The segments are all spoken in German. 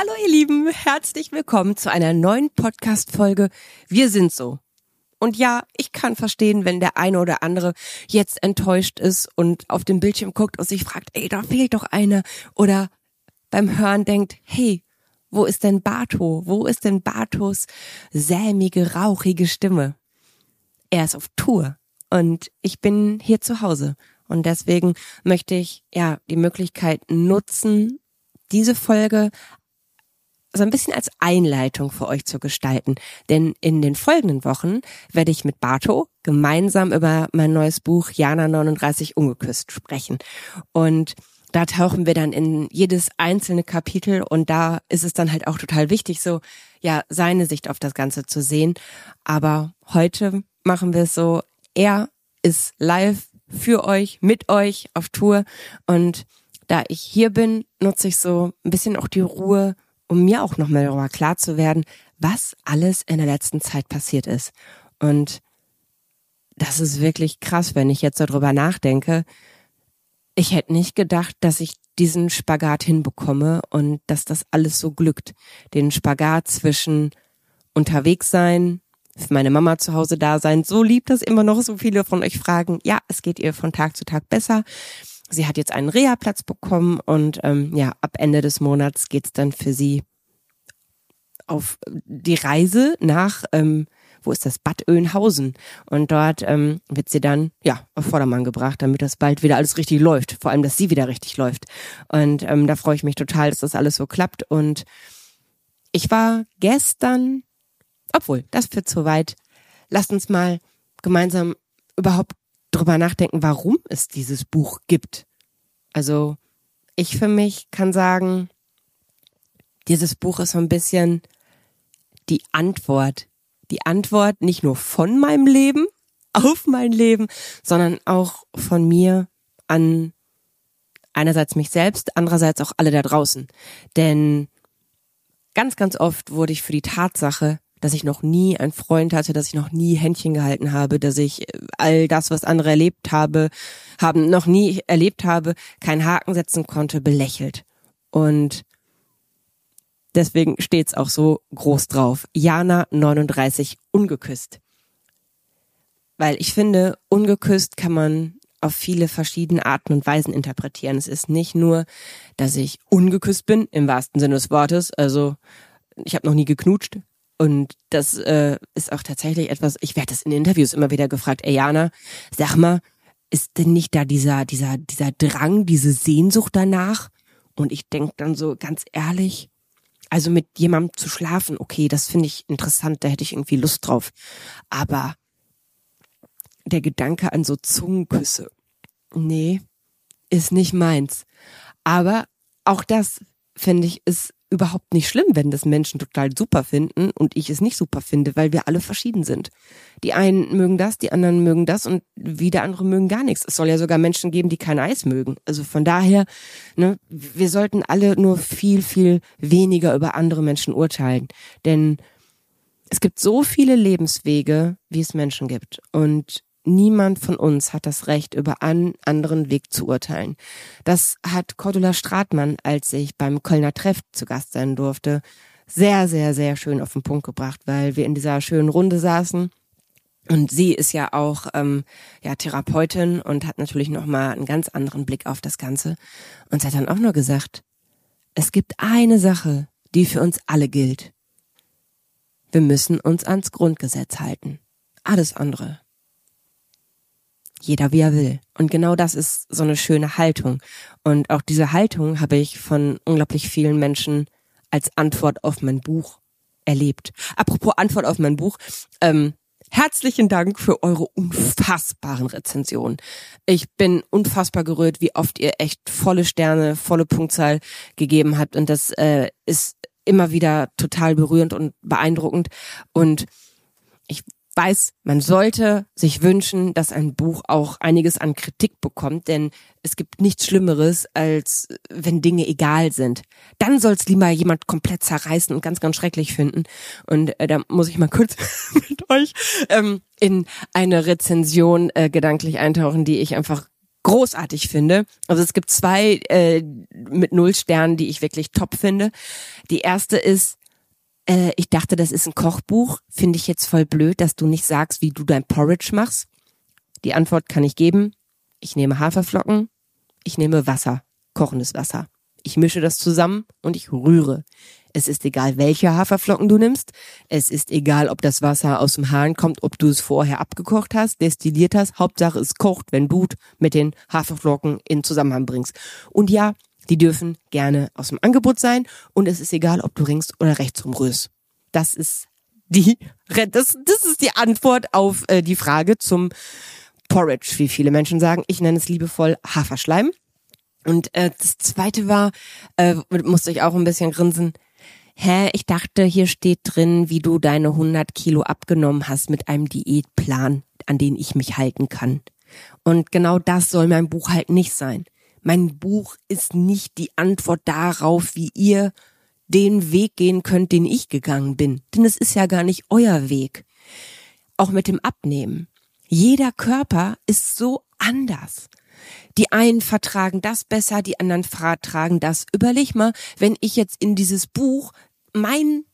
Hallo ihr Lieben, herzlich willkommen zu einer neuen Podcast-Folge Wir sind so. Und ja, ich kann verstehen, wenn der eine oder andere jetzt enttäuscht ist und auf dem Bildschirm guckt und sich fragt, ey, da fehlt doch einer. Oder beim Hören denkt, hey, wo ist denn Bato? Wo ist denn Batos sämige, rauchige Stimme? Er ist auf Tour und ich bin hier zu Hause. Und deswegen möchte ich ja die Möglichkeit nutzen, diese Folge so ein bisschen als Einleitung für euch zu gestalten. Denn in den folgenden Wochen werde ich mit Bato gemeinsam über mein neues Buch Jana 39 ungeküsst sprechen. Und da tauchen wir dann in jedes einzelne Kapitel und da ist es dann halt auch total wichtig, so, ja, seine Sicht auf das Ganze zu sehen. Aber heute machen wir es so, er ist live für euch, mit euch auf Tour und da ich hier bin, nutze ich so ein bisschen auch die Ruhe, um mir auch nochmal darüber klar zu werden, was alles in der letzten Zeit passiert ist. Und das ist wirklich krass, wenn ich jetzt darüber nachdenke. Ich hätte nicht gedacht, dass ich diesen Spagat hinbekomme und dass das alles so glückt. Den Spagat zwischen unterwegs sein, für meine Mama zu Hause da sein. So lieb, dass immer noch so viele von euch fragen. Ja, es geht ihr von Tag zu Tag besser. Sie hat jetzt einen Reha-Platz bekommen und ähm, ja, ab Ende des Monats geht's dann für sie auf die Reise nach, ähm, wo ist das, Bad Oeynhausen. Und dort ähm, wird sie dann, ja, auf Vordermann gebracht, damit das bald wieder alles richtig läuft. Vor allem, dass sie wieder richtig läuft. Und ähm, da freue ich mich total, dass das alles so klappt. Und ich war gestern, obwohl, das führt zu weit. Lasst uns mal gemeinsam überhaupt drüber nachdenken, warum es dieses Buch gibt. Also ich für mich kann sagen, dieses Buch ist so ein bisschen die Antwort. Die Antwort nicht nur von meinem Leben auf mein Leben, sondern auch von mir an einerseits mich selbst, andererseits auch alle da draußen. Denn ganz, ganz oft wurde ich für die Tatsache, dass ich noch nie einen Freund hatte, dass ich noch nie Händchen gehalten habe, dass ich äh, all das, was andere erlebt habe, haben noch nie erlebt habe, keinen Haken setzen konnte, belächelt. Und deswegen steht's auch so groß drauf. Jana 39 ungeküsst. Weil ich finde, ungeküsst kann man auf viele verschiedene Arten und Weisen interpretieren. Es ist nicht nur, dass ich ungeküsst bin, im wahrsten Sinne des Wortes, also ich habe noch nie geknutscht, und das äh, ist auch tatsächlich etwas, ich werde das in Interviews immer wieder gefragt, ey Jana, sag mal, ist denn nicht da dieser, dieser, dieser Drang, diese Sehnsucht danach? Und ich denk dann so ganz ehrlich, also mit jemandem zu schlafen, okay, das finde ich interessant, da hätte ich irgendwie Lust drauf. Aber der Gedanke an so Zungenküsse, nee, ist nicht meins. Aber auch das, finde ich, ist überhaupt nicht schlimm, wenn das Menschen total super finden und ich es nicht super finde, weil wir alle verschieden sind. Die einen mögen das, die anderen mögen das und wieder andere mögen gar nichts. Es soll ja sogar Menschen geben, die kein Eis mögen. Also von daher, ne, wir sollten alle nur viel, viel weniger über andere Menschen urteilen. Denn es gibt so viele Lebenswege, wie es Menschen gibt. Und niemand von uns hat das Recht, über einen anderen Weg zu urteilen. Das hat Cordula Stratmann, als ich beim Kölner Treff zu Gast sein durfte, sehr, sehr, sehr schön auf den Punkt gebracht, weil wir in dieser schönen Runde saßen. Und sie ist ja auch ähm, ja Therapeutin und hat natürlich noch mal einen ganz anderen Blick auf das Ganze. Und sie hat dann auch nur gesagt: Es gibt eine Sache, die für uns alle gilt. Wir müssen uns ans Grundgesetz halten. Alles andere jeder wie er will. Und genau das ist so eine schöne Haltung. Und auch diese Haltung habe ich von unglaublich vielen Menschen als Antwort auf mein Buch erlebt. Apropos Antwort auf mein Buch. Ähm, herzlichen Dank für eure unfassbaren Rezensionen. Ich bin unfassbar gerührt, wie oft ihr echt volle Sterne, volle Punktzahl gegeben habt. Und das äh, ist immer wieder total berührend und beeindruckend. Und weiß, man sollte sich wünschen, dass ein Buch auch einiges an Kritik bekommt, denn es gibt nichts Schlimmeres, als wenn Dinge egal sind. Dann soll es lieber jemand komplett zerreißen und ganz, ganz schrecklich finden. Und äh, da muss ich mal kurz mit euch ähm, in eine Rezension äh, gedanklich eintauchen, die ich einfach großartig finde. Also es gibt zwei äh, mit null Sternen, die ich wirklich top finde. Die erste ist, äh, ich dachte, das ist ein Kochbuch. Finde ich jetzt voll blöd, dass du nicht sagst, wie du dein Porridge machst. Die Antwort kann ich geben. Ich nehme Haferflocken, ich nehme Wasser, kochendes Wasser. Ich mische das zusammen und ich rühre. Es ist egal, welche Haferflocken du nimmst. Es ist egal, ob das Wasser aus dem Hahn kommt, ob du es vorher abgekocht hast, destilliert hast. Hauptsache es kocht, wenn du mit den Haferflocken in Zusammenhang bringst. Und ja, die dürfen gerne aus dem Angebot sein und es ist egal, ob du rings oder rechts rumrührst. Das ist die, das, das ist die Antwort auf äh, die Frage zum Porridge, wie viele Menschen sagen. Ich nenne es liebevoll Haferschleim. Und äh, das zweite war, äh, musste ich auch ein bisschen grinsen. Hä, ich dachte, hier steht drin, wie du deine 100 Kilo abgenommen hast mit einem Diätplan, an den ich mich halten kann. Und genau das soll mein Buch halt nicht sein. Mein Buch ist nicht die Antwort darauf, wie ihr den Weg gehen könnt, den ich gegangen bin. Denn es ist ja gar nicht euer Weg. Auch mit dem Abnehmen. Jeder Körper ist so anders. Die einen vertragen das besser, die anderen vertragen das. Überleg mal, wenn ich jetzt in dieses Buch mein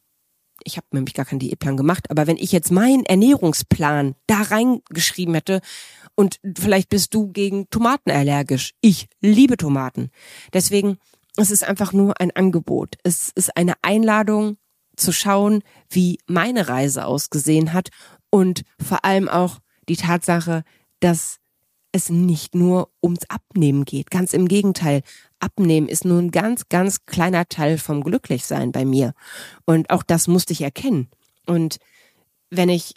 ich habe nämlich gar keinen Diätplan gemacht, aber wenn ich jetzt meinen Ernährungsplan da reingeschrieben hätte und vielleicht bist du gegen Tomaten allergisch. Ich liebe Tomaten. Deswegen, es ist einfach nur ein Angebot. Es ist eine Einladung zu schauen, wie meine Reise ausgesehen hat und vor allem auch die Tatsache, dass es nicht nur ums Abnehmen geht. Ganz im Gegenteil. Abnehmen ist nur ein ganz, ganz kleiner Teil vom Glücklichsein bei mir. Und auch das musste ich erkennen. Und wenn ich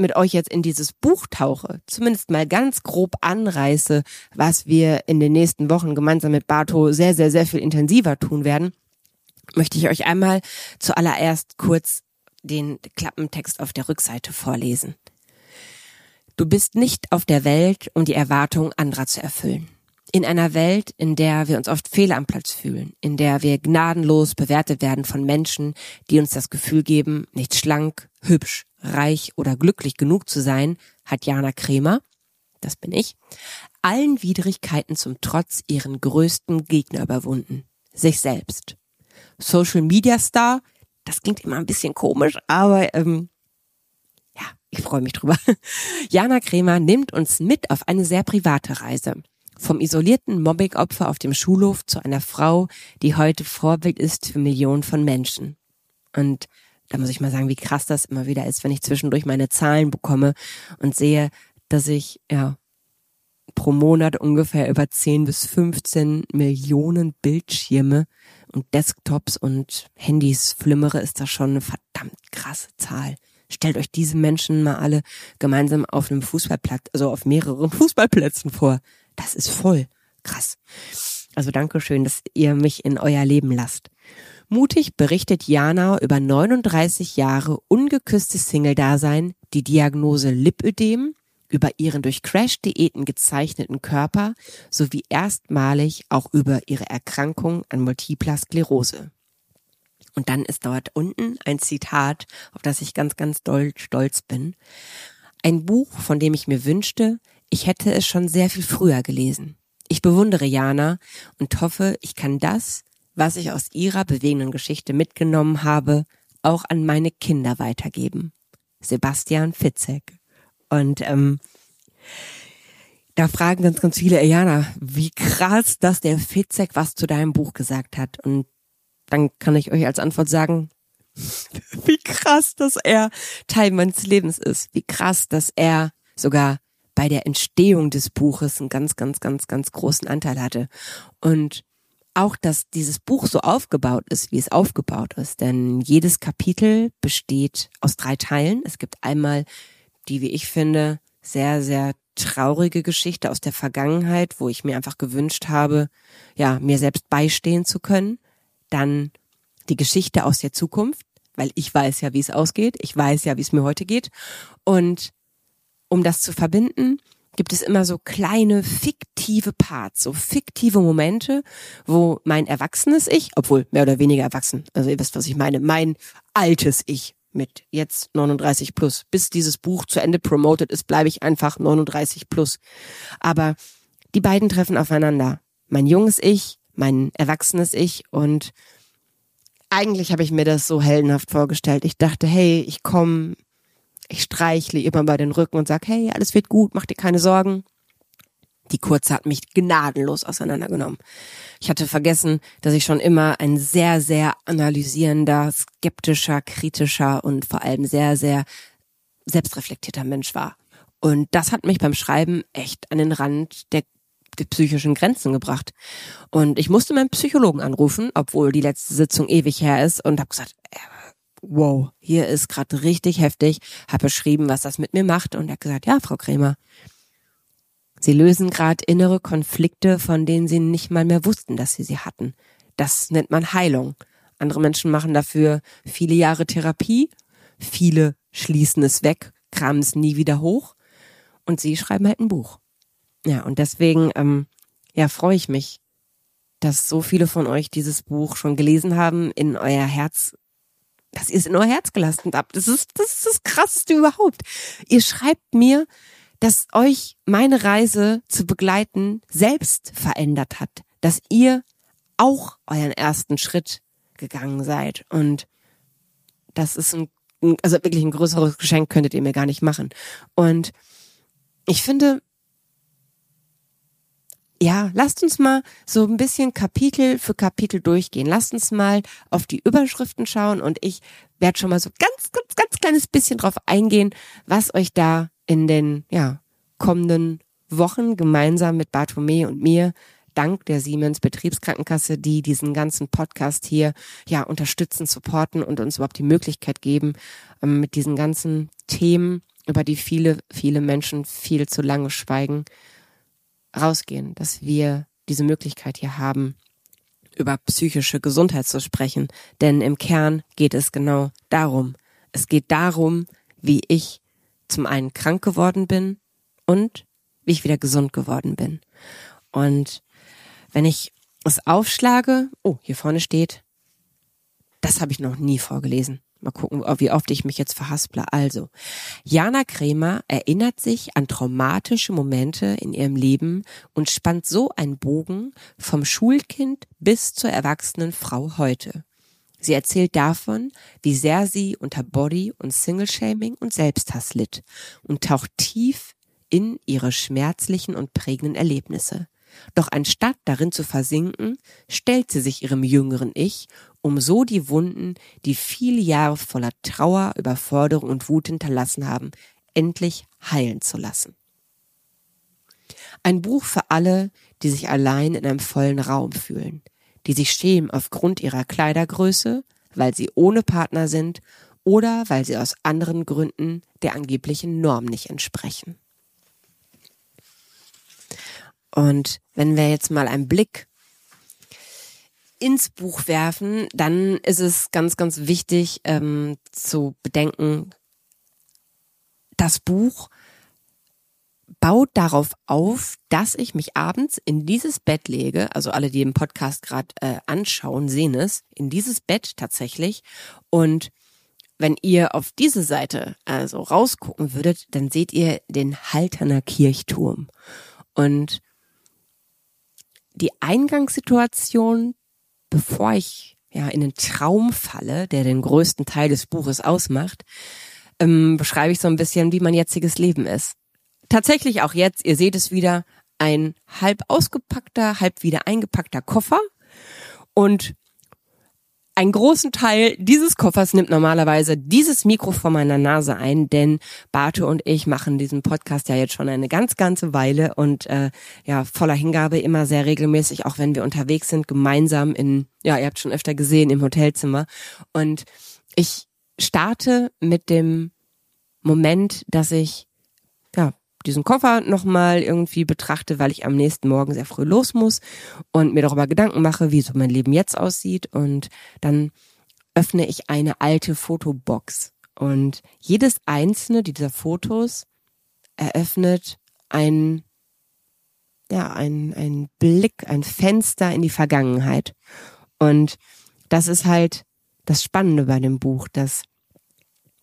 mit euch jetzt in dieses Buch tauche, zumindest mal ganz grob anreiße, was wir in den nächsten Wochen gemeinsam mit Barto sehr, sehr, sehr viel intensiver tun werden, möchte ich euch einmal zuallererst kurz den Klappentext auf der Rückseite vorlesen. Du bist nicht auf der Welt, um die Erwartungen anderer zu erfüllen. In einer Welt, in der wir uns oft fehl am Platz fühlen, in der wir gnadenlos bewertet werden von Menschen, die uns das Gefühl geben, nicht schlank, hübsch, reich oder glücklich genug zu sein, hat Jana Kremer, das bin ich, allen Widrigkeiten zum Trotz ihren größten Gegner überwunden, sich selbst. Social Media Star, das klingt immer ein bisschen komisch, aber ähm, ich freue mich drüber. Jana Kremer nimmt uns mit auf eine sehr private Reise. Vom isolierten Mobbing-Opfer auf dem Schulhof zu einer Frau, die heute Vorbild ist für Millionen von Menschen. Und da muss ich mal sagen, wie krass das immer wieder ist, wenn ich zwischendurch meine Zahlen bekomme und sehe, dass ich, ja, pro Monat ungefähr über 10 bis 15 Millionen Bildschirme und Desktops und Handys flimmere, ist das schon eine verdammt krasse Zahl. Stellt euch diese Menschen mal alle gemeinsam auf einem Fußballplatz, also auf mehreren Fußballplätzen vor. Das ist voll krass. Also danke schön, dass ihr mich in euer Leben lasst. Mutig berichtet Jana über 39 Jahre ungeküsstes Single-Dasein, die Diagnose Lipödem, über ihren durch Crash-Diäten gezeichneten Körper sowie erstmalig auch über ihre Erkrankung an Multipler Sklerose. Und dann ist dort unten ein Zitat, auf das ich ganz, ganz doll stolz bin. Ein Buch, von dem ich mir wünschte, ich hätte es schon sehr viel früher gelesen. Ich bewundere Jana und hoffe, ich kann das, was ich aus ihrer bewegenden Geschichte mitgenommen habe, auch an meine Kinder weitergeben. Sebastian Fitzek. Und ähm, da fragen ganz, ganz viele, Jana, wie krass, dass der Fitzek was zu deinem Buch gesagt hat. Und dann kann ich euch als Antwort sagen, wie krass, dass er Teil meines Lebens ist. Wie krass, dass er sogar bei der Entstehung des Buches einen ganz, ganz, ganz, ganz großen Anteil hatte. Und auch, dass dieses Buch so aufgebaut ist, wie es aufgebaut ist. Denn jedes Kapitel besteht aus drei Teilen. Es gibt einmal die, wie ich finde, sehr, sehr traurige Geschichte aus der Vergangenheit, wo ich mir einfach gewünscht habe, ja, mir selbst beistehen zu können dann die Geschichte aus der Zukunft, weil ich weiß ja, wie es ausgeht. Ich weiß ja, wie es mir heute geht. Und um das zu verbinden, gibt es immer so kleine fiktive Parts, so fiktive Momente, wo mein erwachsenes Ich, obwohl mehr oder weniger erwachsen, also ihr wisst, was ich meine, mein altes Ich mit jetzt 39 plus, bis dieses Buch zu Ende promoted ist, bleibe ich einfach 39 plus. Aber die beiden treffen aufeinander. Mein junges Ich, mein erwachsenes Ich und eigentlich habe ich mir das so heldenhaft vorgestellt. Ich dachte, hey, ich komme, ich streichle mal bei den Rücken und sag, hey, alles wird gut, mach dir keine Sorgen. Die Kurze hat mich gnadenlos auseinandergenommen. Ich hatte vergessen, dass ich schon immer ein sehr, sehr analysierender, skeptischer, kritischer und vor allem sehr, sehr selbstreflektierter Mensch war. Und das hat mich beim Schreiben echt an den Rand der, der psychischen Grenzen gebracht. Und ich musste meinen Psychologen anrufen, obwohl die letzte Sitzung ewig her ist und habe gesagt, äh, wow, hier ist gerade richtig heftig, habe beschrieben, was das mit mir macht und er hat gesagt, ja, Frau Krämer, Sie lösen gerade innere Konflikte, von denen Sie nicht mal mehr wussten, dass Sie sie hatten. Das nennt man Heilung. Andere Menschen machen dafür viele Jahre Therapie, viele schließen es weg, kramen es nie wieder hoch und Sie schreiben halt ein Buch. Ja, und deswegen ähm, ja, freue ich mich, dass so viele von euch dieses Buch schon gelesen haben, in euer Herz, dass ihr es in euer Herz gelassen habt. Das ist, das ist das Krasseste überhaupt. Ihr schreibt mir, dass euch meine Reise zu begleiten selbst verändert hat, dass ihr auch euren ersten Schritt gegangen seid und das ist ein, also wirklich ein größeres Geschenk könntet ihr mir gar nicht machen. Und ich finde, ja, lasst uns mal so ein bisschen Kapitel für Kapitel durchgehen. Lasst uns mal auf die Überschriften schauen und ich werde schon mal so ganz, ganz, ganz kleines bisschen drauf eingehen, was euch da in den ja, kommenden Wochen gemeinsam mit Bartome und mir dank der Siemens Betriebskrankenkasse, die diesen ganzen Podcast hier ja unterstützen, supporten und uns überhaupt die Möglichkeit geben, ähm, mit diesen ganzen Themen, über die viele, viele Menschen viel zu lange schweigen, rausgehen, dass wir diese Möglichkeit hier haben, über psychische Gesundheit zu sprechen. Denn im Kern geht es genau darum. Es geht darum, wie ich zum einen krank geworden bin und wie ich wieder gesund geworden bin. Und wenn ich es aufschlage, oh, hier vorne steht, das habe ich noch nie vorgelesen. Mal gucken, wie oft ich mich jetzt verhasple. Also, Jana Kremer erinnert sich an traumatische Momente in ihrem Leben und spannt so einen Bogen vom Schulkind bis zur erwachsenen Frau heute. Sie erzählt davon, wie sehr sie unter Body- und Single-Shaming und Selbsthass litt und taucht tief in ihre schmerzlichen und prägenden Erlebnisse. Doch anstatt darin zu versinken, stellt sie sich ihrem jüngeren Ich, um so die Wunden, die viele Jahre voller Trauer, Überforderung und Wut hinterlassen haben, endlich heilen zu lassen. Ein Buch für alle, die sich allein in einem vollen Raum fühlen, die sich schämen aufgrund ihrer Kleidergröße, weil sie ohne Partner sind oder weil sie aus anderen Gründen der angeblichen Norm nicht entsprechen. Und wenn wir jetzt mal einen Blick ins Buch werfen, dann ist es ganz, ganz wichtig ähm, zu bedenken, das Buch baut darauf auf, dass ich mich abends in dieses Bett lege, also alle, die den Podcast gerade äh, anschauen, sehen es, in dieses Bett tatsächlich. Und wenn ihr auf diese Seite also rausgucken würdet, dann seht ihr den Halterner Kirchturm. Und die Eingangssituation, bevor ich ja in den Traum falle, der den größten Teil des Buches ausmacht, ähm, beschreibe ich so ein bisschen, wie mein jetziges Leben ist. Tatsächlich auch jetzt, ihr seht es wieder, ein halb ausgepackter, halb wieder eingepackter Koffer und einen großen Teil dieses Koffers nimmt normalerweise dieses Mikro vor meiner Nase ein, denn Barte und ich machen diesen Podcast ja jetzt schon eine ganz ganze Weile und äh, ja voller Hingabe immer sehr regelmäßig, auch wenn wir unterwegs sind, gemeinsam in, ja ihr habt schon öfter gesehen im Hotelzimmer. Und ich starte mit dem Moment, dass ich diesen Koffer nochmal irgendwie betrachte, weil ich am nächsten Morgen sehr früh los muss und mir darüber Gedanken mache, wie so mein Leben jetzt aussieht. Und dann öffne ich eine alte Fotobox. Und jedes einzelne dieser Fotos eröffnet ein, ja, ein, ein Blick, ein Fenster in die Vergangenheit. Und das ist halt das Spannende bei dem Buch, dass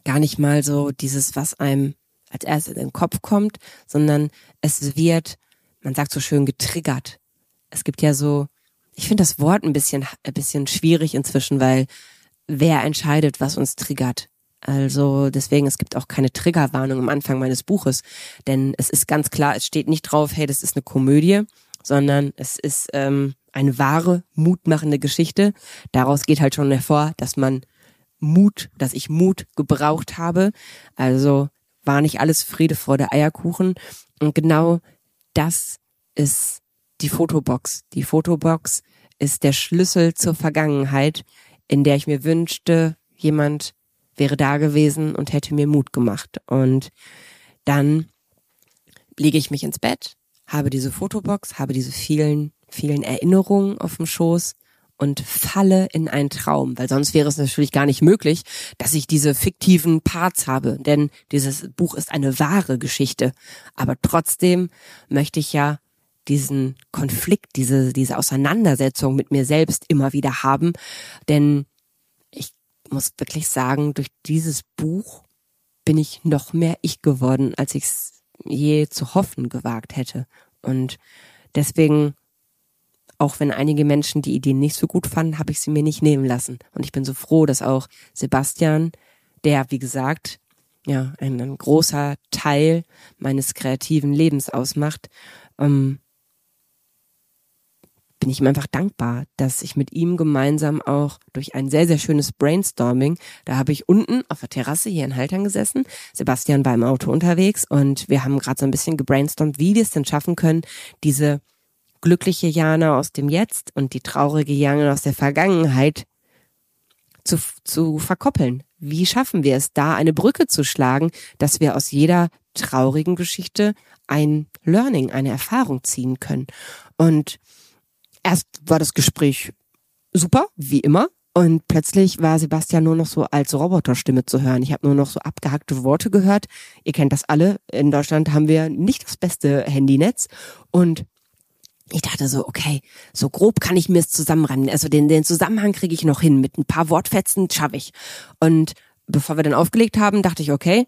gar nicht mal so dieses, was einem als erstes in den Kopf kommt, sondern es wird man sagt so schön getriggert. Es gibt ja so, ich finde das Wort ein bisschen, ein bisschen schwierig inzwischen, weil wer entscheidet, was uns triggert? Also deswegen, es gibt auch keine Triggerwarnung am Anfang meines Buches, denn es ist ganz klar, es steht nicht drauf, hey, das ist eine Komödie, sondern es ist ähm, eine wahre, mutmachende Geschichte. Daraus geht halt schon hervor, dass man Mut, dass ich Mut gebraucht habe. Also war nicht alles Friede der Eierkuchen. Und genau das ist die Fotobox. Die Fotobox ist der Schlüssel zur Vergangenheit, in der ich mir wünschte, jemand wäre da gewesen und hätte mir Mut gemacht. Und dann lege ich mich ins Bett, habe diese Fotobox, habe diese vielen, vielen Erinnerungen auf dem Schoß und falle in einen Traum, weil sonst wäre es natürlich gar nicht möglich, dass ich diese fiktiven Parts habe, denn dieses Buch ist eine wahre Geschichte. Aber trotzdem möchte ich ja diesen Konflikt, diese, diese Auseinandersetzung mit mir selbst immer wieder haben, denn ich muss wirklich sagen, durch dieses Buch bin ich noch mehr ich geworden, als ich es je zu hoffen gewagt hätte. Und deswegen auch wenn einige Menschen die Idee nicht so gut fanden, habe ich sie mir nicht nehmen lassen. Und ich bin so froh, dass auch Sebastian, der, wie gesagt, ja, ein, ein großer Teil meines kreativen Lebens ausmacht, ähm, bin ich ihm einfach dankbar, dass ich mit ihm gemeinsam auch durch ein sehr, sehr schönes Brainstorming, da habe ich unten auf der Terrasse hier in Haltern gesessen, Sebastian war im Auto unterwegs und wir haben gerade so ein bisschen gebrainstormt, wie wir es denn schaffen können, diese glückliche Jana aus dem Jetzt und die traurige Jana aus der Vergangenheit zu, zu verkoppeln. Wie schaffen wir es, da eine Brücke zu schlagen, dass wir aus jeder traurigen Geschichte ein Learning, eine Erfahrung ziehen können? Und erst war das Gespräch super, wie immer. Und plötzlich war Sebastian nur noch so als Roboterstimme zu hören. Ich habe nur noch so abgehackte Worte gehört. Ihr kennt das alle. In Deutschland haben wir nicht das beste Handynetz. Und ich dachte so, okay, so grob kann ich mir es zusammenreimen. Also den, den Zusammenhang kriege ich noch hin. Mit ein paar Wortfetzen schaffe ich. Und bevor wir dann aufgelegt haben, dachte ich, okay,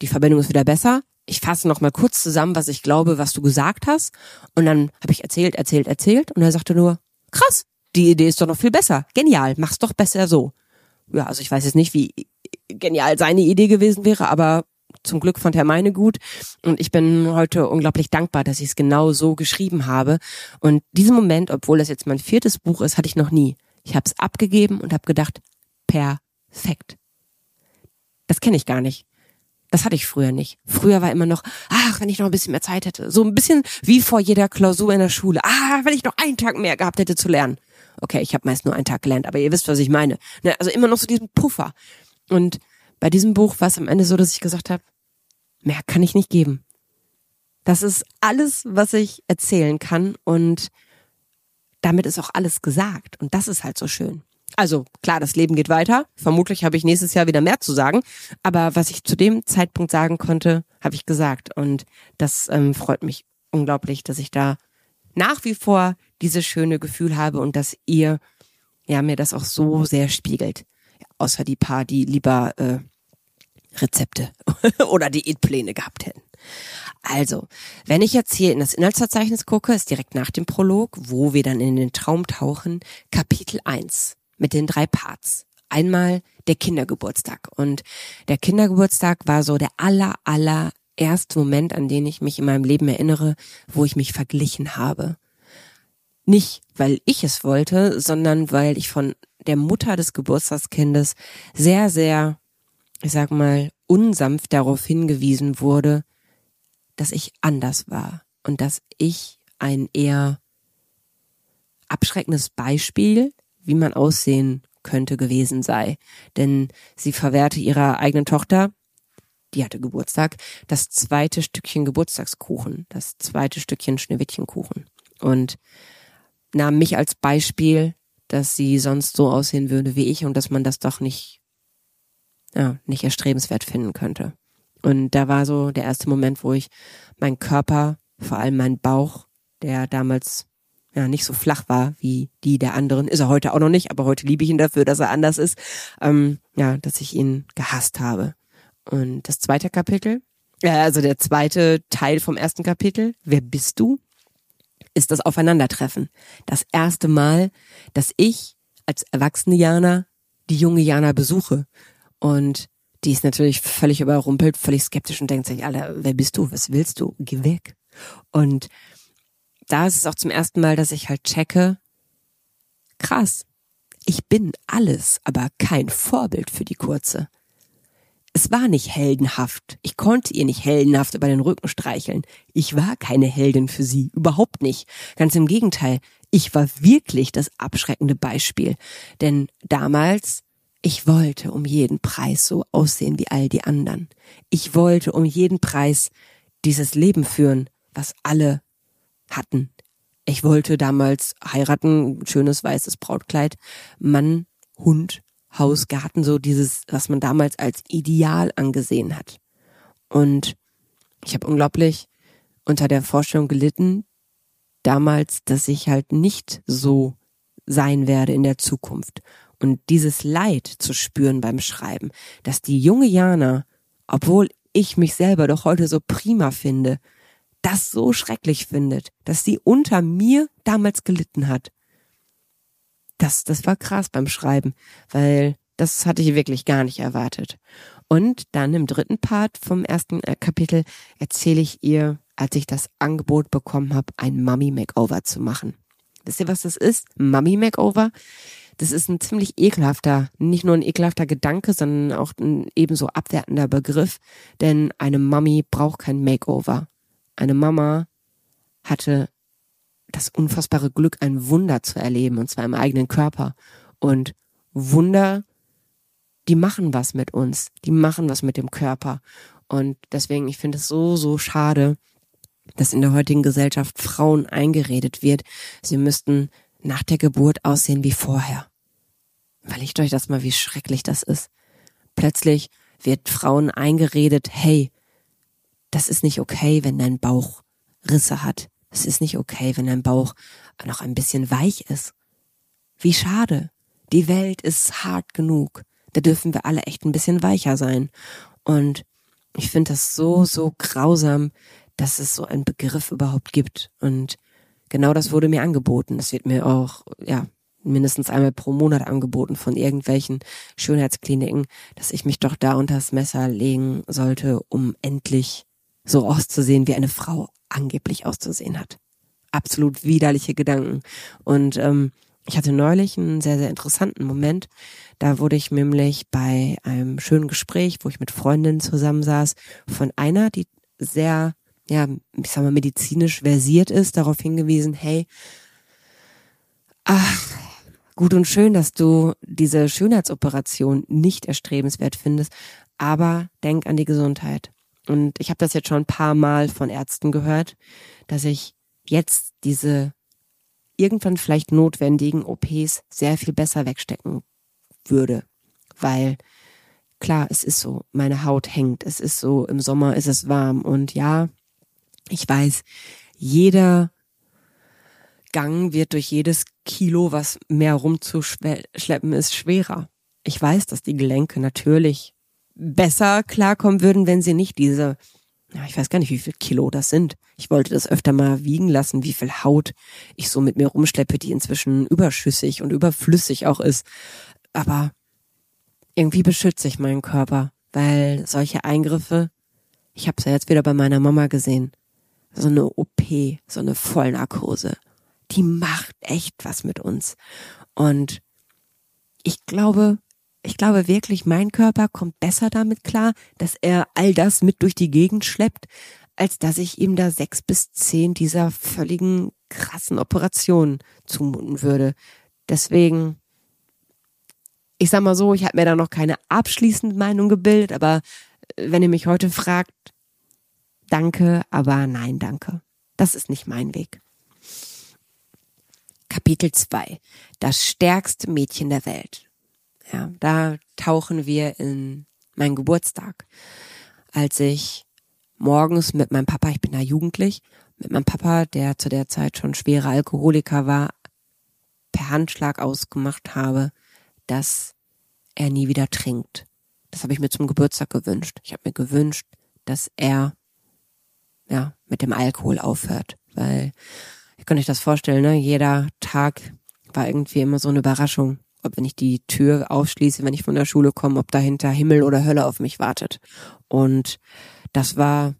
die Verbindung ist wieder besser. Ich fasse noch mal kurz zusammen, was ich glaube, was du gesagt hast. Und dann habe ich erzählt, erzählt, erzählt. Und er sagte nur, krass, die Idee ist doch noch viel besser. Genial, mach's doch besser so. Ja, also ich weiß jetzt nicht, wie genial seine Idee gewesen wäre, aber zum Glück fand er meine gut und ich bin heute unglaublich dankbar, dass ich es genau so geschrieben habe. Und diesen Moment, obwohl das jetzt mein viertes Buch ist, hatte ich noch nie. Ich habe es abgegeben und habe gedacht, perfekt. Das kenne ich gar nicht. Das hatte ich früher nicht. Früher war immer noch, ach, wenn ich noch ein bisschen mehr Zeit hätte. So ein bisschen wie vor jeder Klausur in der Schule. Ah, wenn ich noch einen Tag mehr gehabt hätte zu lernen. Okay, ich habe meist nur einen Tag gelernt, aber ihr wisst, was ich meine. Ne, also immer noch so diesen Puffer. Und bei diesem Buch war es am Ende so, dass ich gesagt habe, mehr kann ich nicht geben. Das ist alles, was ich erzählen kann und damit ist auch alles gesagt und das ist halt so schön. Also klar, das Leben geht weiter. Vermutlich habe ich nächstes Jahr wieder mehr zu sagen, aber was ich zu dem Zeitpunkt sagen konnte, habe ich gesagt und das ähm, freut mich unglaublich, dass ich da nach wie vor dieses schöne Gefühl habe und dass ihr ja mir das auch so sehr spiegelt. Außer die paar, die lieber äh, Rezepte oder Diätpläne gehabt hätten. Also, wenn ich jetzt hier in das Inhaltsverzeichnis gucke, ist direkt nach dem Prolog, wo wir dann in den Traum tauchen, Kapitel 1 mit den drei Parts. Einmal der Kindergeburtstag. Und der Kindergeburtstag war so der aller, aller erste Moment, an den ich mich in meinem Leben erinnere, wo ich mich verglichen habe. Nicht, weil ich es wollte, sondern weil ich von der Mutter des Geburtstagskindes sehr, sehr ich sag mal, unsanft darauf hingewiesen wurde, dass ich anders war und dass ich ein eher abschreckendes Beispiel, wie man aussehen könnte, gewesen sei. Denn sie verwehrte ihrer eigenen Tochter, die hatte Geburtstag, das zweite Stückchen Geburtstagskuchen, das zweite Stückchen Schneewittchenkuchen. Und nahm mich als Beispiel, dass sie sonst so aussehen würde wie ich und dass man das doch nicht ja, nicht erstrebenswert finden könnte. Und da war so der erste Moment, wo ich meinen Körper, vor allem meinen Bauch, der damals ja nicht so flach war wie die der anderen, ist er heute auch noch nicht, aber heute liebe ich ihn dafür, dass er anders ist, ähm, ja, dass ich ihn gehasst habe. Und das zweite Kapitel, äh, also der zweite Teil vom ersten Kapitel, wer bist du? ist das Aufeinandertreffen. Das erste Mal, dass ich als erwachsene Jana die junge Jana besuche. Und die ist natürlich völlig überrumpelt, völlig skeptisch und denkt sich, Alter, wer bist du? Was willst du? Geh weg. Und da ist es auch zum ersten Mal, dass ich halt checke, krass, ich bin alles, aber kein Vorbild für die Kurze. Es war nicht heldenhaft. Ich konnte ihr nicht heldenhaft über den Rücken streicheln. Ich war keine Heldin für sie. Überhaupt nicht. Ganz im Gegenteil. Ich war wirklich das abschreckende Beispiel. Denn damals, ich wollte um jeden Preis so aussehen wie all die anderen. Ich wollte um jeden Preis dieses Leben führen, was alle hatten. Ich wollte damals heiraten, schönes weißes Brautkleid, Mann, Hund, Haus, Garten, so dieses, was man damals als ideal angesehen hat. Und ich habe unglaublich unter der Vorstellung gelitten, damals, dass ich halt nicht so sein werde in der Zukunft. Und dieses Leid zu spüren beim Schreiben, dass die junge Jana, obwohl ich mich selber doch heute so prima finde, das so schrecklich findet, dass sie unter mir damals gelitten hat. Das, das war krass beim Schreiben, weil das hatte ich wirklich gar nicht erwartet. Und dann im dritten Part vom ersten äh, Kapitel erzähle ich ihr, als ich das Angebot bekommen habe, ein Mummy Makeover zu machen. Wisst ihr, was das ist? Mummy Makeover? Das ist ein ziemlich ekelhafter, nicht nur ein ekelhafter Gedanke, sondern auch ein ebenso abwertender Begriff, denn eine Mummy braucht kein Makeover. Eine Mama hatte das unfassbare Glück, ein Wunder zu erleben, und zwar im eigenen Körper. Und Wunder, die machen was mit uns, die machen was mit dem Körper. Und deswegen, ich finde es so, so schade, dass in der heutigen Gesellschaft Frauen eingeredet wird, sie müssten nach der Geburt aussehen wie vorher. Überlegt euch das mal, wie schrecklich das ist. Plötzlich wird Frauen eingeredet, hey, das ist nicht okay, wenn dein Bauch Risse hat. Es ist nicht okay, wenn dein Bauch noch ein bisschen weich ist. Wie schade. Die Welt ist hart genug. Da dürfen wir alle echt ein bisschen weicher sein. Und ich finde das so, so grausam, dass es so einen Begriff überhaupt gibt. Und genau das wurde mir angeboten. Das wird mir auch, ja, mindestens einmal pro Monat angeboten von irgendwelchen Schönheitskliniken, dass ich mich doch da unter das Messer legen sollte, um endlich so auszusehen, wie eine Frau angeblich auszusehen hat. Absolut widerliche Gedanken. Und ähm, ich hatte neulich einen sehr, sehr interessanten Moment. Da wurde ich nämlich bei einem schönen Gespräch, wo ich mit Freundinnen zusammensaß, von einer, die sehr, ja, ich sag mal, medizinisch versiert ist, darauf hingewiesen, hey, ach, gut und schön, dass du diese Schönheitsoperation nicht erstrebenswert findest, aber denk an die Gesundheit. Und ich habe das jetzt schon ein paar Mal von Ärzten gehört, dass ich jetzt diese irgendwann vielleicht notwendigen OPs sehr viel besser wegstecken würde. Weil klar, es ist so, meine Haut hängt, es ist so, im Sommer ist es warm und ja, ich weiß, jeder Gang wird durch jedes Kilo, was mehr rumzuschleppen ist, schwerer. Ich weiß, dass die Gelenke natürlich besser klarkommen würden, wenn sie nicht diese, ja, ich weiß gar nicht, wie viel Kilo das sind. Ich wollte das öfter mal wiegen lassen, wie viel Haut ich so mit mir rumschleppe, die inzwischen überschüssig und überflüssig auch ist. Aber irgendwie beschütze ich meinen Körper, weil solche Eingriffe, ich habe es ja jetzt wieder bei meiner Mama gesehen, so eine OP, so eine Vollnarkose, die macht echt was mit uns. Und ich glaube, ich glaube wirklich, mein Körper kommt besser damit klar, dass er all das mit durch die Gegend schleppt, als dass ich ihm da sechs bis zehn dieser völligen krassen Operationen zumuten würde. Deswegen, ich sag mal so, ich habe mir da noch keine abschließende Meinung gebildet, aber äh, wenn ihr mich heute fragt, danke, aber nein, danke. Das ist nicht mein Weg. Kapitel 2. Das stärkste Mädchen der Welt. Ja, da tauchen wir in meinen Geburtstag, als ich morgens mit meinem Papa, ich bin da jugendlich, mit meinem Papa, der zu der Zeit schon schwerer Alkoholiker war, per Handschlag ausgemacht habe, dass er nie wieder trinkt. Das habe ich mir zum Geburtstag gewünscht. Ich habe mir gewünscht, dass er ja mit dem Alkohol aufhört, weil ihr könnt euch das vorstellen, ne? Jeder Tag war irgendwie immer so eine Überraschung. Ob wenn ich die Tür aufschließe, wenn ich von der Schule komme, ob dahinter Himmel oder Hölle auf mich wartet. Und das war,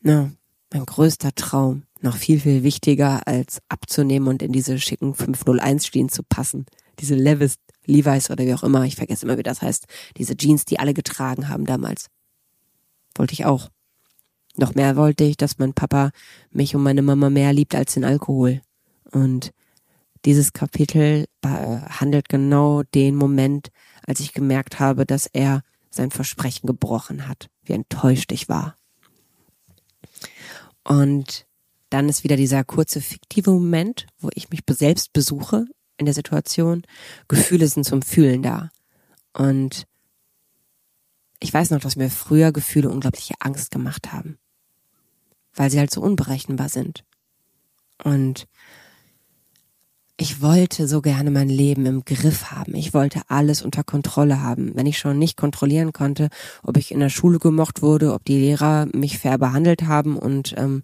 ne, mein größter Traum. Noch viel, viel wichtiger als abzunehmen und in diese schicken 501 Jeans zu passen. Diese Levis, Levi's oder wie auch immer, ich vergesse immer, wie das heißt. Diese Jeans, die alle getragen haben damals. Wollte ich auch. Noch mehr wollte ich, dass mein Papa mich und meine Mama mehr liebt als den Alkohol. Und dieses Kapitel handelt genau den Moment, als ich gemerkt habe, dass er sein Versprechen gebrochen hat, wie enttäuscht ich war. Und dann ist wieder dieser kurze fiktive Moment, wo ich mich selbst besuche in der Situation. Gefühle sind zum Fühlen da. Und ich weiß noch, dass mir früher Gefühle unglaubliche Angst gemacht haben weil sie halt so unberechenbar sind. Und ich wollte so gerne mein Leben im Griff haben. Ich wollte alles unter Kontrolle haben. Wenn ich schon nicht kontrollieren konnte, ob ich in der Schule gemocht wurde, ob die Lehrer mich fair behandelt haben und ähm,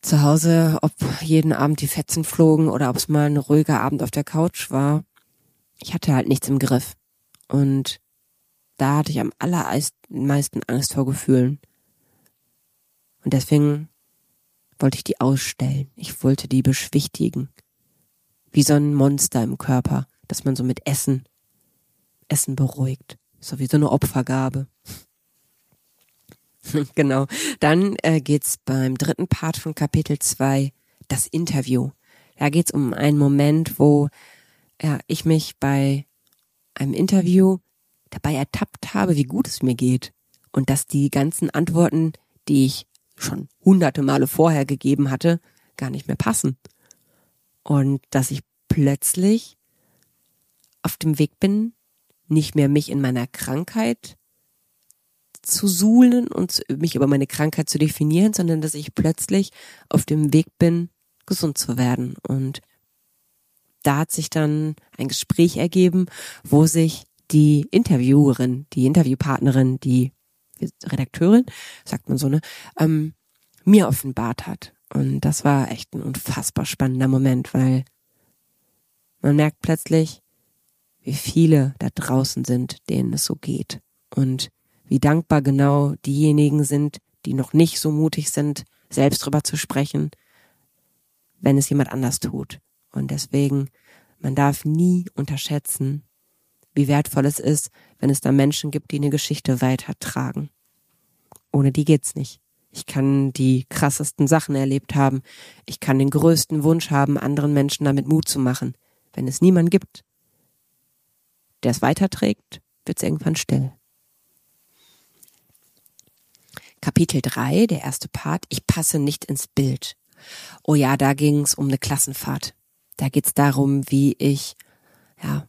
zu Hause, ob jeden Abend die Fetzen flogen oder ob es mal ein ruhiger Abend auf der Couch war. Ich hatte halt nichts im Griff. Und da hatte ich am allermeisten Angst vor Gefühlen. Und deswegen wollte ich die ausstellen. Ich wollte die beschwichtigen. Wie so ein Monster im Körper, das man so mit Essen, Essen beruhigt. So wie so eine Opfergabe. genau. Dann äh, geht's beim dritten Part von Kapitel 2, das Interview. Da geht's um einen Moment, wo ja, ich mich bei einem Interview dabei ertappt habe, wie gut es mir geht. Und dass die ganzen Antworten, die ich schon hunderte Male vorher gegeben hatte, gar nicht mehr passen. Und dass ich plötzlich auf dem Weg bin, nicht mehr mich in meiner Krankheit zu suhlen und mich über meine Krankheit zu definieren, sondern dass ich plötzlich auf dem Weg bin, gesund zu werden. Und da hat sich dann ein Gespräch ergeben, wo sich die Interviewerin, die Interviewpartnerin, die Redakteurin, sagt man so, ne, ähm, mir offenbart hat. Und das war echt ein unfassbar spannender Moment, weil man merkt plötzlich, wie viele da draußen sind, denen es so geht. Und wie dankbar genau diejenigen sind, die noch nicht so mutig sind, selbst drüber zu sprechen, wenn es jemand anders tut. Und deswegen, man darf nie unterschätzen, wie wertvoll es ist, wenn es da Menschen gibt, die eine Geschichte weitertragen. Ohne die geht's nicht. Ich kann die krassesten Sachen erlebt haben. Ich kann den größten Wunsch haben, anderen Menschen damit Mut zu machen. Wenn es niemand gibt, der es weiterträgt, wird es irgendwann still. Kapitel 3, der erste Part, ich passe nicht ins Bild. Oh ja, da ging es um eine Klassenfahrt. Da geht's darum, wie ich, ja,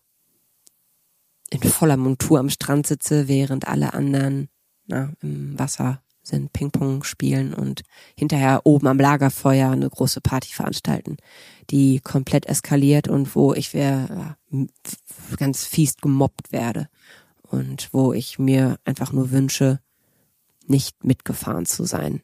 in voller Montur am Strand sitze, während alle anderen na, im Wasser sind, Ping-Pong spielen und hinterher oben am Lagerfeuer eine große Party veranstalten, die komplett eskaliert und wo ich wär, ganz fies gemobbt werde und wo ich mir einfach nur wünsche, nicht mitgefahren zu sein.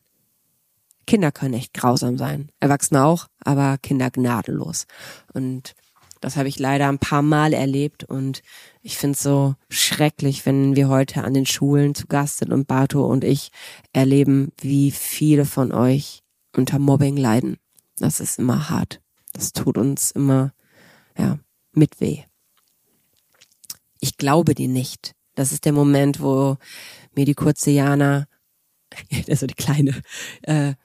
Kinder können echt grausam sein, Erwachsene auch, aber Kinder gnadenlos. Und das habe ich leider ein paar Mal erlebt und ich finde es so schrecklich, wenn wir heute an den Schulen zu Gast sind und Bato und ich erleben, wie viele von euch unter Mobbing leiden. Das ist immer hart. Das tut uns immer, ja, mit weh. Ich glaube dir nicht. Das ist der Moment, wo mir die kurze Jana, also die kleine, äh,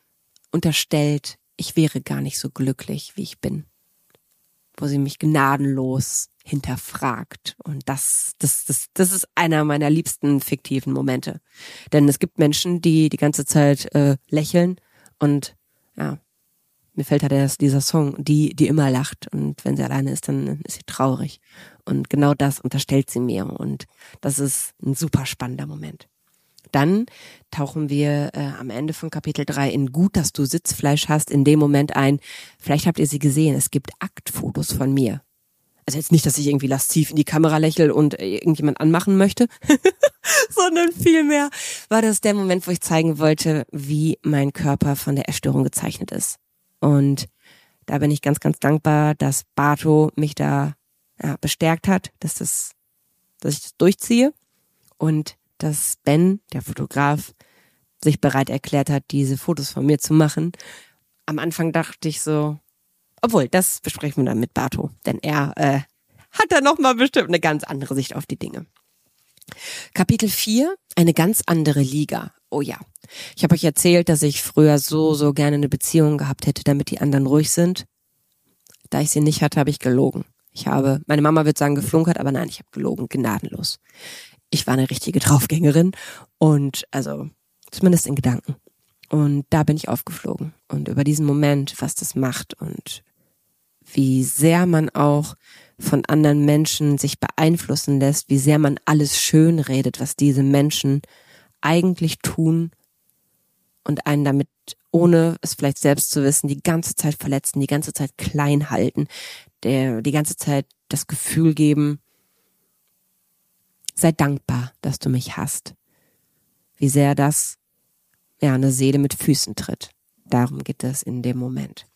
unterstellt, ich wäre gar nicht so glücklich, wie ich bin wo sie mich gnadenlos hinterfragt. Und das, das, das, das ist einer meiner liebsten fiktiven Momente. Denn es gibt Menschen, die die ganze Zeit äh, lächeln und ja, mir fällt halt erst dieser Song, die, die immer lacht und wenn sie alleine ist, dann ist sie traurig. Und genau das unterstellt sie mir und das ist ein super spannender Moment. Dann tauchen wir äh, am Ende von Kapitel 3 in Gut, dass du Sitzfleisch hast, in dem Moment ein. Vielleicht habt ihr sie gesehen, es gibt Aktfotos von mir. Also jetzt nicht, dass ich irgendwie lasziv in die Kamera lächel und äh, irgendjemand anmachen möchte, sondern vielmehr war das der Moment, wo ich zeigen wollte, wie mein Körper von der Erstörung gezeichnet ist. Und da bin ich ganz, ganz dankbar, dass Bato mich da ja, bestärkt hat, dass das, dass ich das durchziehe und dass Ben, der Fotograf, sich bereit erklärt hat, diese Fotos von mir zu machen. Am Anfang dachte ich so, obwohl, das besprechen wir dann mit Bato, denn er äh, hat da nochmal bestimmt eine ganz andere Sicht auf die Dinge. Kapitel 4, eine ganz andere Liga. Oh ja. Ich habe euch erzählt, dass ich früher so, so gerne eine Beziehung gehabt hätte, damit die anderen ruhig sind. Da ich sie nicht hatte, habe ich gelogen. Ich habe, meine Mama wird sagen, geflunkert, aber nein, ich habe gelogen, gnadenlos. Ich war eine richtige Draufgängerin und also zumindest in Gedanken. Und da bin ich aufgeflogen. Und über diesen Moment, was das macht und wie sehr man auch von anderen Menschen sich beeinflussen lässt, wie sehr man alles schön redet, was diese Menschen eigentlich tun und einen damit, ohne es vielleicht selbst zu wissen, die ganze Zeit verletzen, die ganze Zeit klein halten, der die ganze Zeit das Gefühl geben, sei dankbar, dass du mich hast. Wie sehr das ja eine Seele mit Füßen tritt. Darum geht es in dem Moment.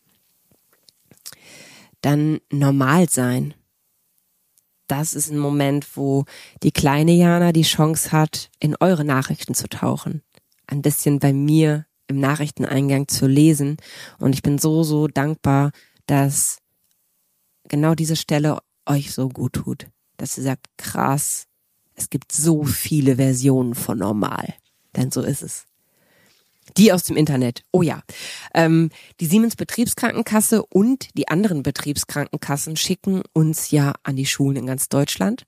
Dann normal sein das ist ein Moment, wo die kleine Jana die Chance hat, in eure Nachrichten zu tauchen. Ein bisschen bei mir im Nachrichteneingang zu lesen. Und ich bin so, so dankbar, dass genau diese Stelle euch so gut tut. Dass ihr sagt, krass, es gibt so viele Versionen von normal. Denn so ist es. Die aus dem Internet. Oh ja. Ähm, die Siemens Betriebskrankenkasse und die anderen Betriebskrankenkassen schicken uns ja an die Schulen in ganz Deutschland.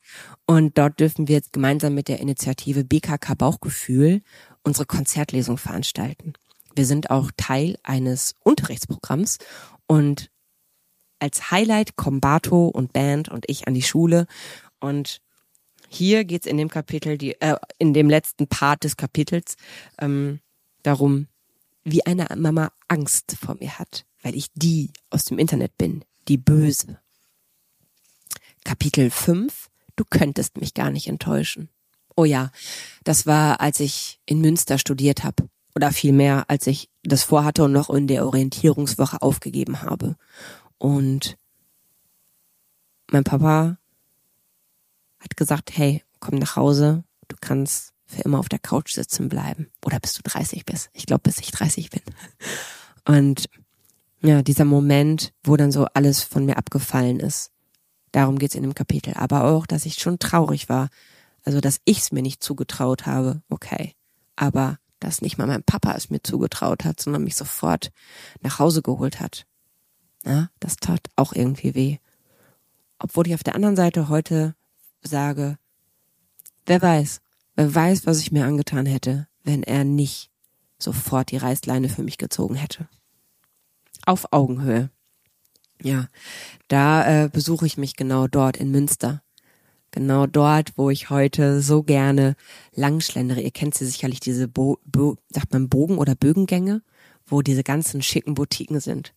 Und dort dürfen wir jetzt gemeinsam mit der Initiative BKK Bauchgefühl unsere Konzertlesung veranstalten. Wir sind auch Teil eines Unterrichtsprogramms und als Highlight kommen Bato und Band und ich an die Schule und hier geht's in dem Kapitel, die, äh, in dem letzten Part des Kapitels, ähm, darum, wie eine Mama Angst vor mir hat, weil ich die aus dem Internet bin, die Böse. Kapitel 5, du könntest mich gar nicht enttäuschen. Oh ja, das war, als ich in Münster studiert habe. Oder vielmehr, als ich das vorhatte und noch in der Orientierungswoche aufgegeben habe. Und mein Papa hat gesagt, hey, komm nach Hause, du kannst für immer auf der Couch sitzen bleiben. Oder bis du 30 bist. Ich glaube, bis ich 30 bin. Und ja, dieser Moment, wo dann so alles von mir abgefallen ist. Darum geht's in dem Kapitel. Aber auch, dass ich schon traurig war. Also, dass ich's mir nicht zugetraut habe. Okay. Aber, dass nicht mal mein Papa es mir zugetraut hat, sondern mich sofort nach Hause geholt hat. Ja, das tat auch irgendwie weh. Obwohl ich auf der anderen Seite heute sage, wer weiß, Wer weiß, was ich mir angetan hätte, wenn er nicht sofort die Reißleine für mich gezogen hätte. Auf Augenhöhe. Ja, da äh, besuche ich mich genau dort in Münster. Genau dort, wo ich heute so gerne langschlendere. Ihr kennt sie sicherlich, diese, Bo Bo sagt man Bogen- oder Bögengänge, wo diese ganzen schicken Boutiquen sind.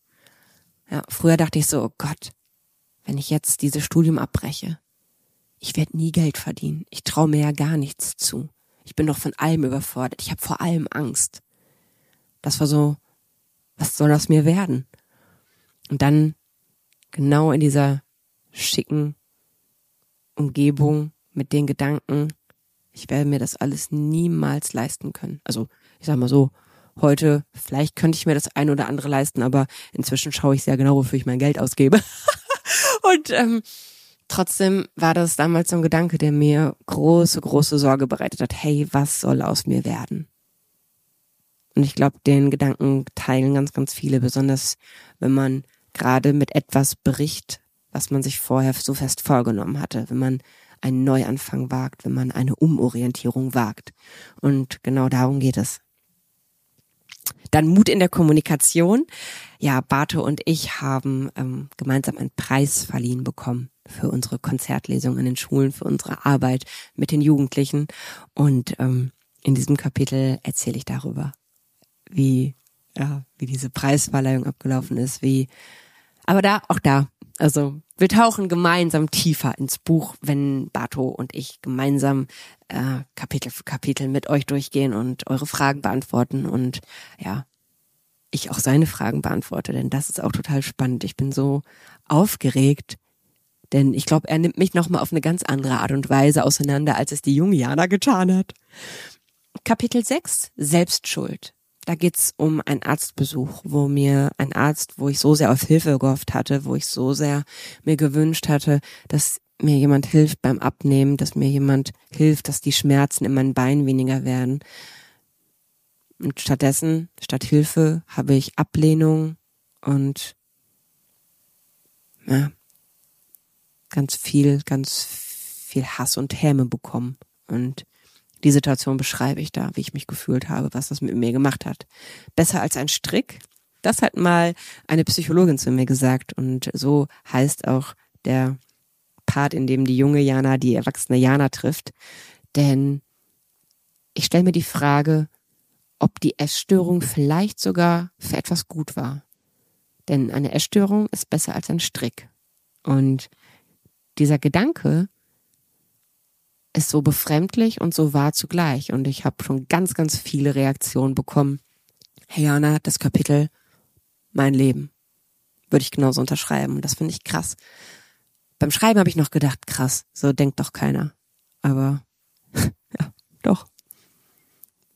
Ja, früher dachte ich so, oh Gott, wenn ich jetzt dieses Studium abbreche, ich werde nie Geld verdienen. Ich traue mir ja gar nichts zu. Ich bin doch von allem überfordert. Ich habe vor allem Angst. Das war so, was soll das mir werden? Und dann genau in dieser schicken Umgebung mit den Gedanken, ich werde mir das alles niemals leisten können. Also ich sag mal so, heute, vielleicht könnte ich mir das ein oder andere leisten, aber inzwischen schaue ich sehr genau, wofür ich mein Geld ausgebe. Und ähm, Trotzdem war das damals so ein Gedanke, der mir große, große Sorge bereitet hat. Hey, was soll aus mir werden? Und ich glaube, den Gedanken teilen ganz, ganz viele, besonders wenn man gerade mit etwas bricht, was man sich vorher so fest vorgenommen hatte, wenn man einen Neuanfang wagt, wenn man eine Umorientierung wagt. Und genau darum geht es. Dann Mut in der Kommunikation. Ja, Barte und ich haben ähm, gemeinsam einen Preis verliehen bekommen für unsere Konzertlesung in den Schulen, für unsere Arbeit mit den Jugendlichen. Und ähm, in diesem Kapitel erzähle ich darüber, wie ja, wie diese Preisverleihung abgelaufen ist, wie aber da auch da, also wir tauchen gemeinsam tiefer ins Buch, wenn Bato und ich gemeinsam äh, Kapitel für Kapitel mit euch durchgehen und eure Fragen beantworten und ja, ich auch seine Fragen beantworte, denn das ist auch total spannend. Ich bin so aufgeregt, denn ich glaube, er nimmt mich nochmal auf eine ganz andere Art und Weise auseinander, als es die junge Jana getan hat. Kapitel 6, Selbstschuld. Da geht's um einen Arztbesuch, wo mir ein Arzt, wo ich so sehr auf Hilfe gehofft hatte, wo ich so sehr mir gewünscht hatte, dass mir jemand hilft beim Abnehmen, dass mir jemand hilft, dass die Schmerzen in meinen Beinen weniger werden. Und stattdessen, statt Hilfe, habe ich Ablehnung und ja, ganz viel, ganz viel Hass und Häme bekommen. Und die Situation beschreibe ich da, wie ich mich gefühlt habe, was das mit mir gemacht hat. Besser als ein Strick. Das hat mal eine Psychologin zu mir gesagt und so heißt auch der Part, in dem die junge Jana die erwachsene Jana trifft. Denn ich stelle mir die Frage, ob die Essstörung vielleicht sogar für etwas gut war. Denn eine Essstörung ist besser als ein Strick. Und dieser Gedanke ist so befremdlich und so wahr zugleich. Und ich habe schon ganz, ganz viele Reaktionen bekommen. Hey Jana, das Kapitel Mein Leben würde ich genauso unterschreiben. Und das finde ich krass. Beim Schreiben habe ich noch gedacht, krass, so denkt doch keiner. Aber ja, doch.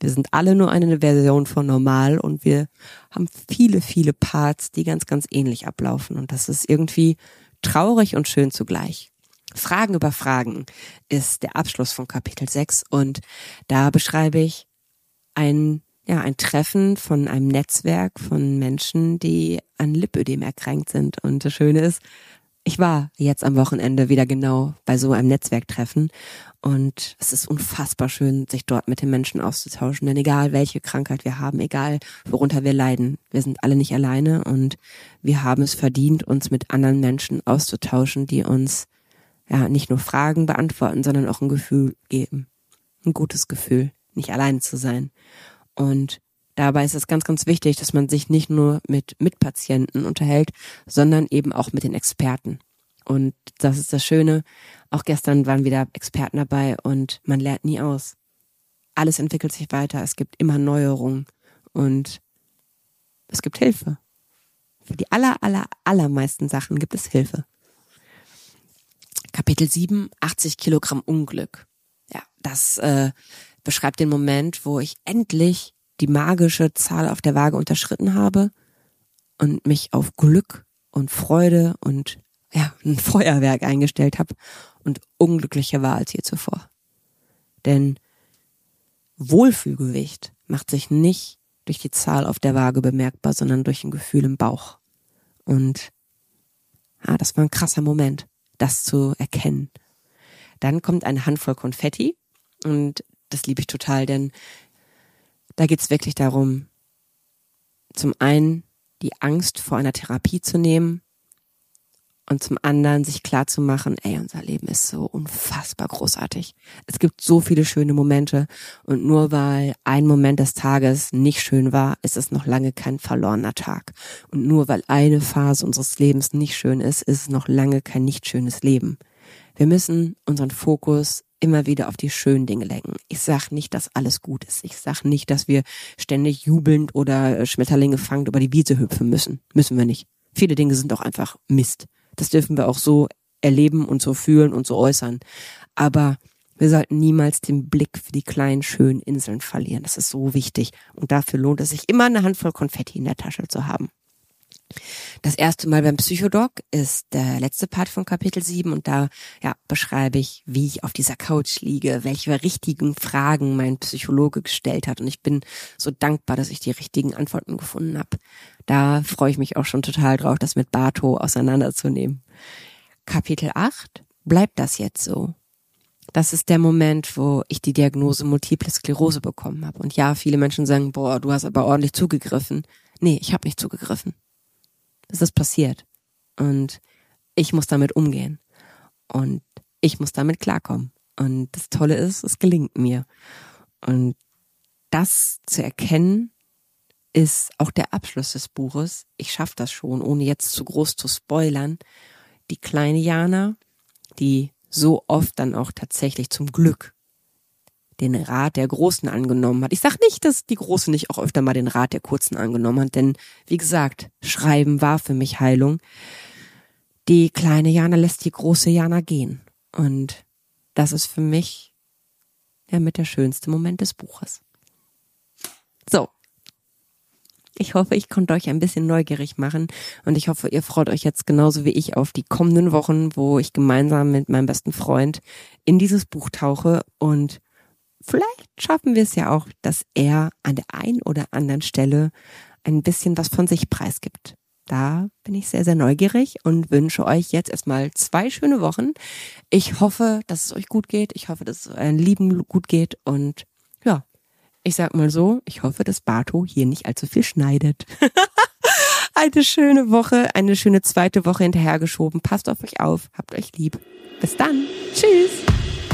Wir sind alle nur eine Version von normal und wir haben viele, viele Parts, die ganz, ganz ähnlich ablaufen. Und das ist irgendwie traurig und schön zugleich. Fragen über Fragen ist der Abschluss von Kapitel 6 und da beschreibe ich ein, ja, ein Treffen von einem Netzwerk von Menschen, die an Lipödem erkrankt sind. Und das Schöne ist, ich war jetzt am Wochenende wieder genau bei so einem Netzwerktreffen und es ist unfassbar schön, sich dort mit den Menschen auszutauschen. Denn egal welche Krankheit wir haben, egal worunter wir leiden, wir sind alle nicht alleine und wir haben es verdient, uns mit anderen Menschen auszutauschen, die uns ja, nicht nur Fragen beantworten, sondern auch ein Gefühl geben. Ein gutes Gefühl, nicht allein zu sein. Und dabei ist es ganz, ganz wichtig, dass man sich nicht nur mit Mitpatienten unterhält, sondern eben auch mit den Experten. Und das ist das Schöne. Auch gestern waren wieder Experten dabei und man lernt nie aus. Alles entwickelt sich weiter. Es gibt immer Neuerungen und es gibt Hilfe. Für die aller, aller, allermeisten Sachen gibt es Hilfe. Kapitel 7, 80 Kilogramm Unglück. Ja, das äh, beschreibt den Moment, wo ich endlich die magische Zahl auf der Waage unterschritten habe und mich auf Glück und Freude und ja, ein Feuerwerk eingestellt habe und unglücklicher war als je zuvor. Denn Wohlfühlgewicht macht sich nicht durch die Zahl auf der Waage bemerkbar, sondern durch ein Gefühl im Bauch. Und ja, das war ein krasser Moment das zu erkennen. Dann kommt eine Handvoll Konfetti und das liebe ich total, denn da geht es wirklich darum, zum einen die Angst vor einer Therapie zu nehmen und zum anderen sich klar zu machen, ey, unser Leben ist so unfassbar großartig. Es gibt so viele schöne Momente und nur weil ein Moment des Tages nicht schön war, ist es noch lange kein verlorener Tag. Und nur weil eine Phase unseres Lebens nicht schön ist, ist es noch lange kein nicht schönes Leben. Wir müssen unseren Fokus immer wieder auf die schönen Dinge lenken. Ich sag nicht, dass alles gut ist. Ich sag nicht, dass wir ständig jubelnd oder Schmetterlinge fangend über die Wiese hüpfen müssen. Müssen wir nicht. Viele Dinge sind auch einfach Mist. Das dürfen wir auch so erleben und so fühlen und so äußern. Aber wir sollten niemals den Blick für die kleinen, schönen Inseln verlieren. Das ist so wichtig. Und dafür lohnt es sich immer eine Handvoll Konfetti in der Tasche zu haben. Das erste Mal beim Psychodoc ist der letzte Part von Kapitel 7 und da ja, beschreibe ich, wie ich auf dieser Couch liege, welche richtigen Fragen mein Psychologe gestellt hat und ich bin so dankbar, dass ich die richtigen Antworten gefunden habe. Da freue ich mich auch schon total drauf, das mit Bato auseinanderzunehmen. Kapitel 8 bleibt das jetzt so. Das ist der Moment, wo ich die Diagnose Multiple Sklerose bekommen habe. Und ja, viele Menschen sagen, boah, du hast aber ordentlich zugegriffen. Nee, ich habe nicht zugegriffen. Es ist passiert. Und ich muss damit umgehen. Und ich muss damit klarkommen. Und das Tolle ist, es gelingt mir. Und das zu erkennen, ist auch der Abschluss des Buches. Ich schaffe das schon, ohne jetzt zu groß zu spoilern. Die kleine Jana, die so oft dann auch tatsächlich zum Glück den Rat der Großen angenommen hat. Ich sag nicht, dass die Große nicht auch öfter mal den Rat der Kurzen angenommen hat, denn wie gesagt, Schreiben war für mich Heilung. Die kleine Jana lässt die große Jana gehen. Und das ist für mich ja mit der schönste Moment des Buches. So. Ich hoffe, ich konnte euch ein bisschen neugierig machen und ich hoffe, ihr freut euch jetzt genauso wie ich auf die kommenden Wochen, wo ich gemeinsam mit meinem besten Freund in dieses Buch tauche und vielleicht schaffen wir es ja auch, dass er an der einen oder anderen Stelle ein bisschen was von sich preisgibt. Da bin ich sehr, sehr neugierig und wünsche euch jetzt erstmal zwei schöne Wochen. Ich hoffe, dass es euch gut geht. Ich hoffe, dass es euren Lieben gut geht und ja, ich sag mal so, ich hoffe, dass Bato hier nicht allzu viel schneidet. eine schöne Woche, eine schöne zweite Woche hinterhergeschoben. Passt auf euch auf, habt euch lieb. Bis dann. Tschüss.